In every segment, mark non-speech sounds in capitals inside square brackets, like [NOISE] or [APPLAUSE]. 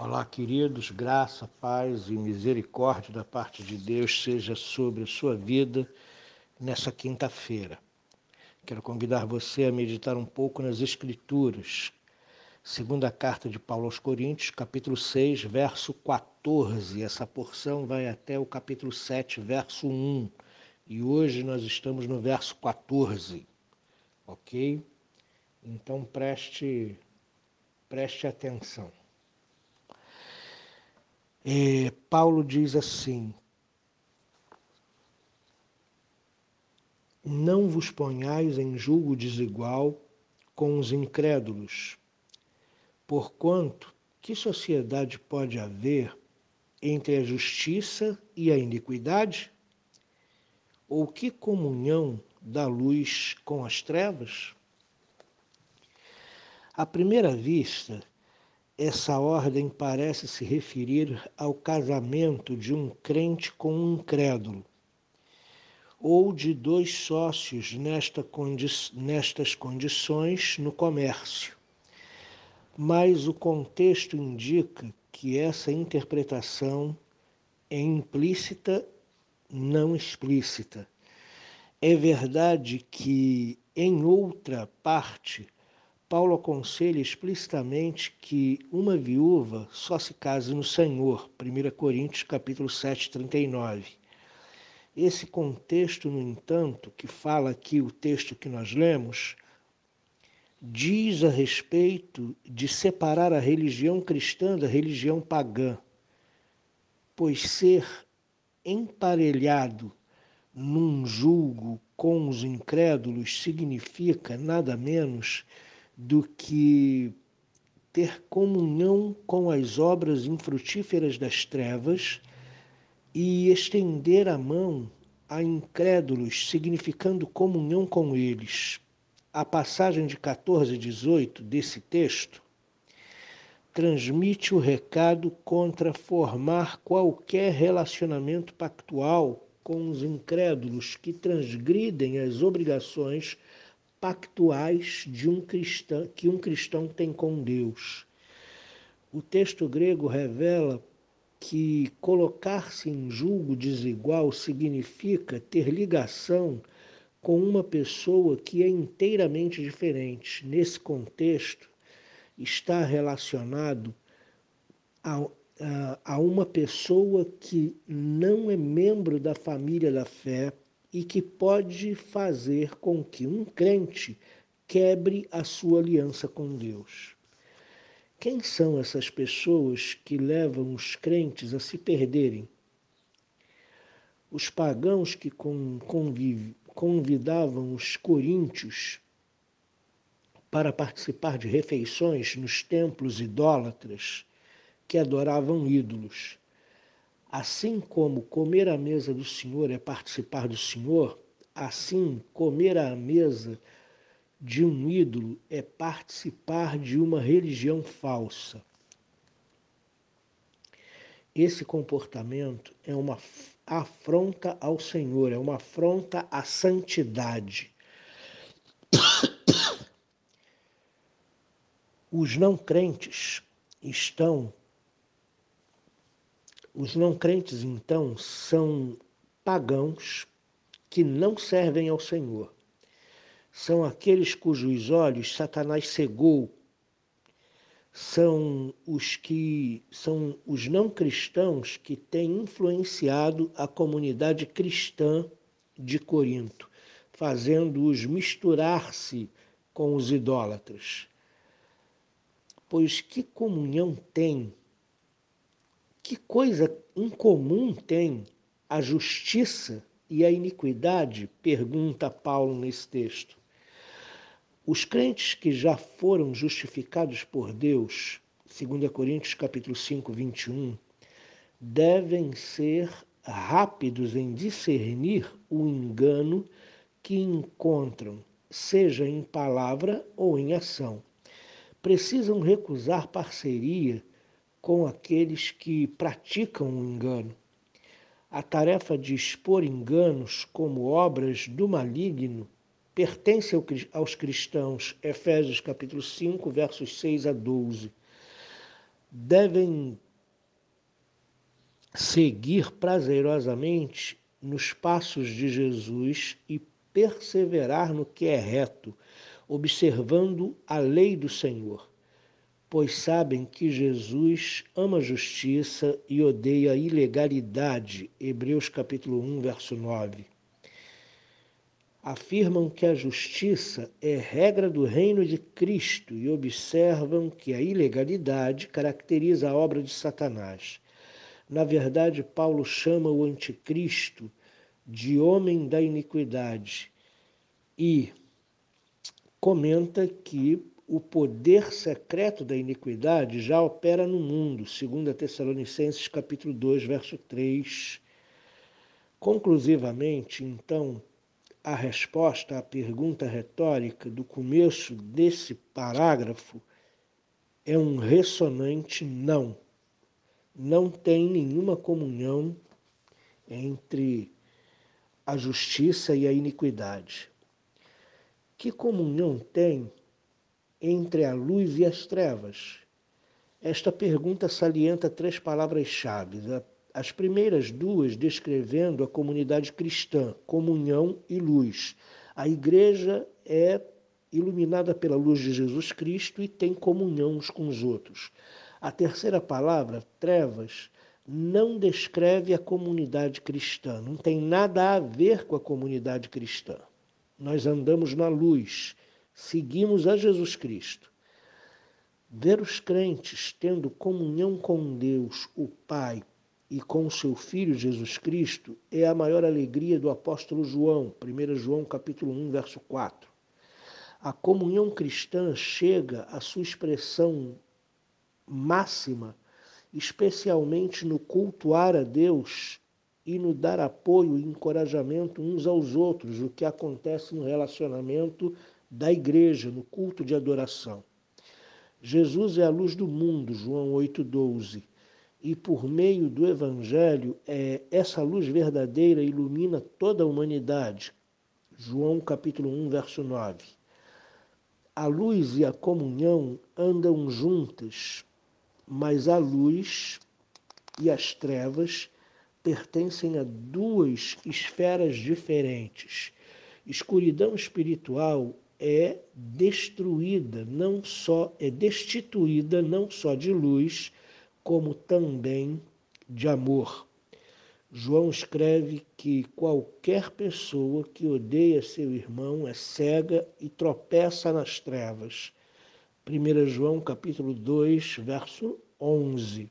Olá, queridos, graça, paz e misericórdia da parte de Deus seja sobre a sua vida nessa quinta-feira. Quero convidar você a meditar um pouco nas Escrituras. Segunda carta de Paulo aos Coríntios, capítulo 6, verso 14. Essa porção vai até o capítulo 7, verso 1. E hoje nós estamos no verso 14. Ok? Então preste, preste atenção. É, Paulo diz assim: Não vos ponhais em julgo desigual com os incrédulos, porquanto que sociedade pode haver entre a justiça e a iniquidade? Ou que comunhão da luz com as trevas? À primeira vista, essa ordem parece se referir ao casamento de um crente com um incrédulo, ou de dois sócios nesta condi nestas condições no comércio. Mas o contexto indica que essa interpretação é implícita, não explícita. É verdade que, em outra parte, Paulo aconselha explicitamente que uma viúva só se case no Senhor, 1 Coríntios capítulo 7, 39. Esse contexto, no entanto, que fala aqui o texto que nós lemos, diz a respeito de separar a religião cristã da religião pagã, pois ser emparelhado num julgo com os incrédulos significa nada menos do que ter comunhão com as obras infrutíferas das trevas e estender a mão a incrédulos, significando comunhão com eles. A passagem de 14 e 18 desse texto transmite o recado contra formar qualquer relacionamento pactual com os incrédulos que transgridem as obrigações pactuais de um cristão que um cristão tem com Deus. O texto grego revela que colocar-se em julgo desigual significa ter ligação com uma pessoa que é inteiramente diferente. Nesse contexto, está relacionado a, a, a uma pessoa que não é membro da família da fé, e que pode fazer com que um crente quebre a sua aliança com Deus. Quem são essas pessoas que levam os crentes a se perderem? Os pagãos que convidavam os coríntios para participar de refeições nos templos idólatras que adoravam ídolos Assim como comer à mesa do Senhor é participar do Senhor, assim comer à mesa de um ídolo é participar de uma religião falsa. Esse comportamento é uma afronta ao Senhor, é uma afronta à santidade. [COUGHS] Os não crentes estão os não crentes, então, são pagãos que não servem ao Senhor. São aqueles cujos olhos Satanás cegou. São os que são os não cristãos que têm influenciado a comunidade cristã de Corinto, fazendo-os misturar-se com os idólatras. Pois que comunhão tem que coisa incomum tem a justiça e a iniquidade? Pergunta Paulo nesse texto. Os crentes que já foram justificados por Deus, 2 Coríntios capítulo 5, 21, devem ser rápidos em discernir o engano que encontram, seja em palavra ou em ação. Precisam recusar parceria com aqueles que praticam o engano. A tarefa de expor enganos como obras do maligno pertence aos cristãos, Efésios capítulo 5, versos 6 a 12. devem seguir prazerosamente nos passos de Jesus e perseverar no que é reto, observando a lei do Senhor, pois sabem que Jesus ama a justiça e odeia a ilegalidade. Hebreus capítulo 1, verso 9. Afirmam que a justiça é regra do reino de Cristo e observam que a ilegalidade caracteriza a obra de Satanás. Na verdade, Paulo chama o anticristo de homem da iniquidade e comenta que o poder secreto da iniquidade já opera no mundo, segundo a Tessalonicenses capítulo 2, verso 3. Conclusivamente, então, a resposta à pergunta retórica do começo desse parágrafo é um ressonante não não tem nenhuma comunhão entre a justiça e a iniquidade. Que comunhão tem entre a luz e as trevas? Esta pergunta salienta três palavras-chave. As primeiras duas descrevendo a comunidade cristã, comunhão e luz. A igreja é iluminada pela luz de Jesus Cristo e tem comunhão uns com os outros. A terceira palavra, trevas, não descreve a comunidade cristã, não tem nada a ver com a comunidade cristã. Nós andamos na luz, seguimos a Jesus Cristo. Ver os crentes tendo comunhão com Deus, o Pai, e com seu Filho Jesus Cristo é a maior alegria do apóstolo João, 1 João capítulo 1, verso 4. A comunhão cristã chega à sua expressão máxima, especialmente no cultuar a Deus e no dar apoio e encorajamento uns aos outros, o que acontece no relacionamento da igreja, no culto de adoração. Jesus é a luz do mundo, João 8,12. E por meio do Evangelho, é, essa luz verdadeira ilumina toda a humanidade. João capítulo 1, verso 9. A luz e a comunhão andam juntas mas a luz e as trevas pertencem a duas esferas diferentes. Escuridão espiritual é destruída, não só é destituída não só de luz, como também de amor. João escreve que qualquer pessoa que odeia seu irmão é cega e tropeça nas trevas. 1 João capítulo 2, verso 11.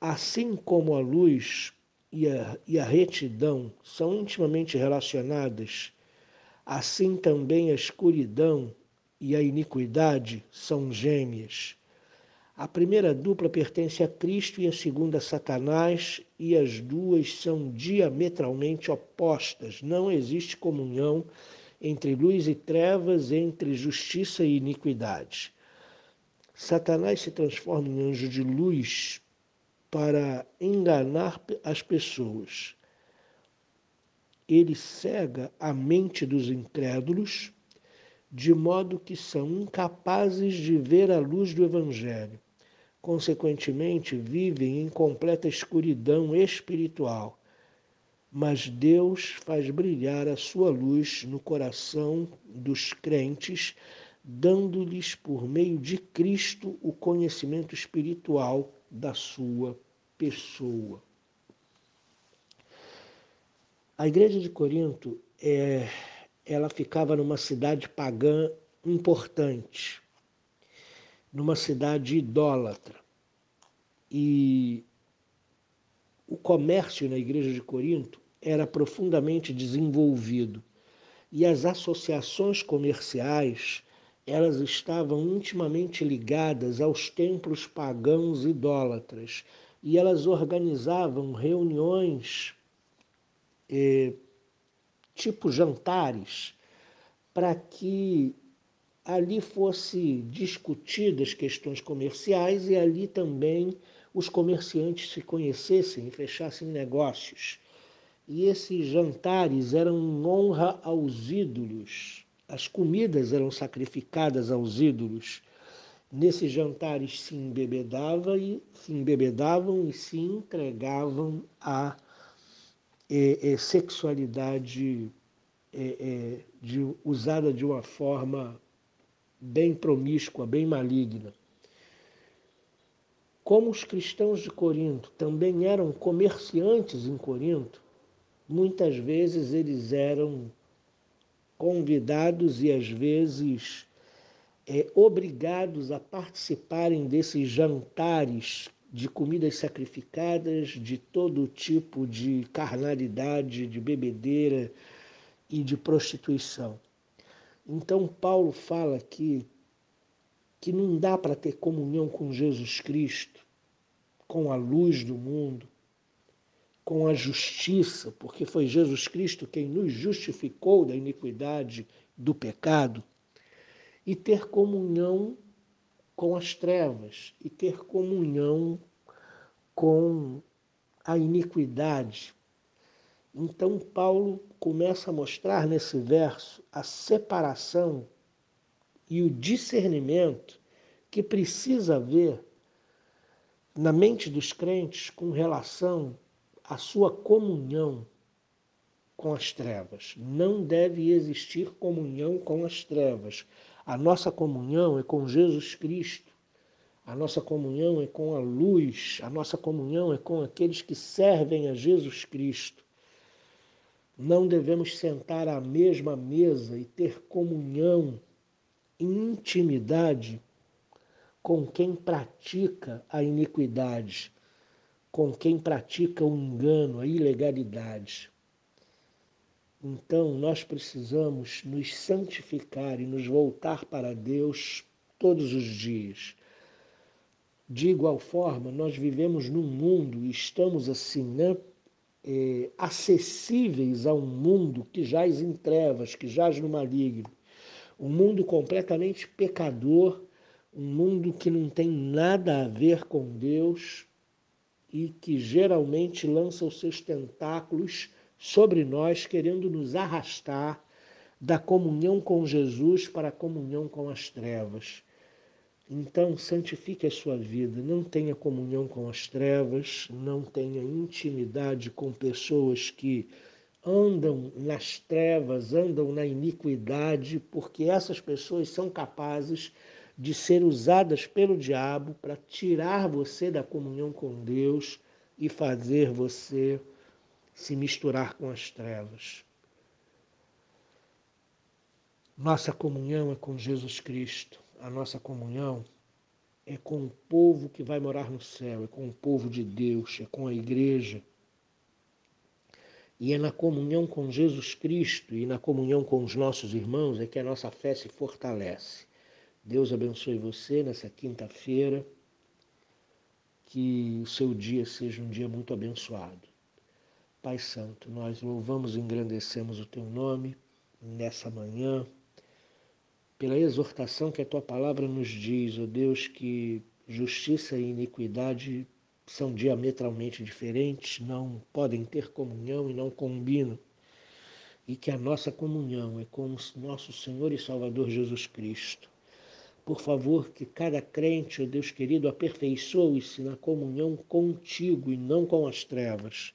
Assim como a luz e a, e a retidão são intimamente relacionadas, assim também a escuridão e a iniquidade são gêmeas. A primeira dupla pertence a Cristo e a segunda a Satanás, e as duas são diametralmente opostas. Não existe comunhão entre luz e trevas, entre justiça e iniquidade. Satanás se transforma em anjo de luz para enganar as pessoas. Ele cega a mente dos incrédulos, de modo que são incapazes de ver a luz do Evangelho. Consequentemente, vivem em completa escuridão espiritual mas Deus faz brilhar a sua luz no coração dos crentes, dando-lhes por meio de Cristo o conhecimento espiritual da sua pessoa. A igreja de Corinto, é, ela ficava numa cidade pagã importante, numa cidade idólatra. E o comércio na igreja de Corinto era profundamente desenvolvido e as associações comerciais elas estavam intimamente ligadas aos templos pagãos idólatras e elas organizavam reuniões eh, tipo jantares para que ali fosse discutidas questões comerciais e ali também os comerciantes se conhecessem e fechassem negócios. E esses jantares eram honra aos ídolos. As comidas eram sacrificadas aos ídolos. Nesses jantares se embebedava e se embebedavam e se entregavam à é, é, sexualidade é, de, usada de uma forma bem promíscua, bem maligna. Como os cristãos de Corinto também eram comerciantes em Corinto, muitas vezes eles eram convidados e às vezes é, obrigados a participarem desses jantares de comidas sacrificadas, de todo tipo de carnalidade, de bebedeira e de prostituição. Então Paulo fala aqui que não dá para ter comunhão com Jesus Cristo, com a luz do mundo, com a justiça, porque foi Jesus Cristo quem nos justificou da iniquidade, do pecado, e ter comunhão com as trevas, e ter comunhão com a iniquidade. Então, Paulo começa a mostrar nesse verso a separação e o discernimento que precisa haver na mente dos crentes com relação a sua comunhão com as trevas. Não deve existir comunhão com as trevas. A nossa comunhão é com Jesus Cristo. A nossa comunhão é com a luz. A nossa comunhão é com aqueles que servem a Jesus Cristo. Não devemos sentar à mesma mesa e ter comunhão, intimidade com quem pratica a iniquidade com quem pratica o engano, a ilegalidade. Então, nós precisamos nos santificar e nos voltar para Deus todos os dias. De igual forma, nós vivemos num mundo e estamos assim, né, é, acessíveis a um mundo que jaz em trevas, que jaz no maligno. Um mundo completamente pecador, um mundo que não tem nada a ver com Deus, e que geralmente lança os seus tentáculos sobre nós, querendo nos arrastar da comunhão com Jesus para a comunhão com as trevas. Então, santifique a sua vida, não tenha comunhão com as trevas, não tenha intimidade com pessoas que andam nas trevas, andam na iniquidade, porque essas pessoas são capazes de ser usadas pelo diabo para tirar você da comunhão com Deus e fazer você se misturar com as trevas. Nossa comunhão é com Jesus Cristo. A nossa comunhão é com o povo que vai morar no céu, é com o povo de Deus, é com a igreja. E é na comunhão com Jesus Cristo e na comunhão com os nossos irmãos é que a nossa fé se fortalece. Deus abençoe você nessa quinta-feira. Que o seu dia seja um dia muito abençoado. Pai Santo, nós louvamos e engrandecemos o teu nome nessa manhã, pela exortação que a tua palavra nos diz, ó oh Deus, que justiça e iniquidade são diametralmente diferentes, não podem ter comunhão e não combinam. E que a nossa comunhão é com o nosso Senhor e Salvador Jesus Cristo por favor, que cada crente, ó Deus querido, aperfeiçoe-se na comunhão contigo e não com as trevas.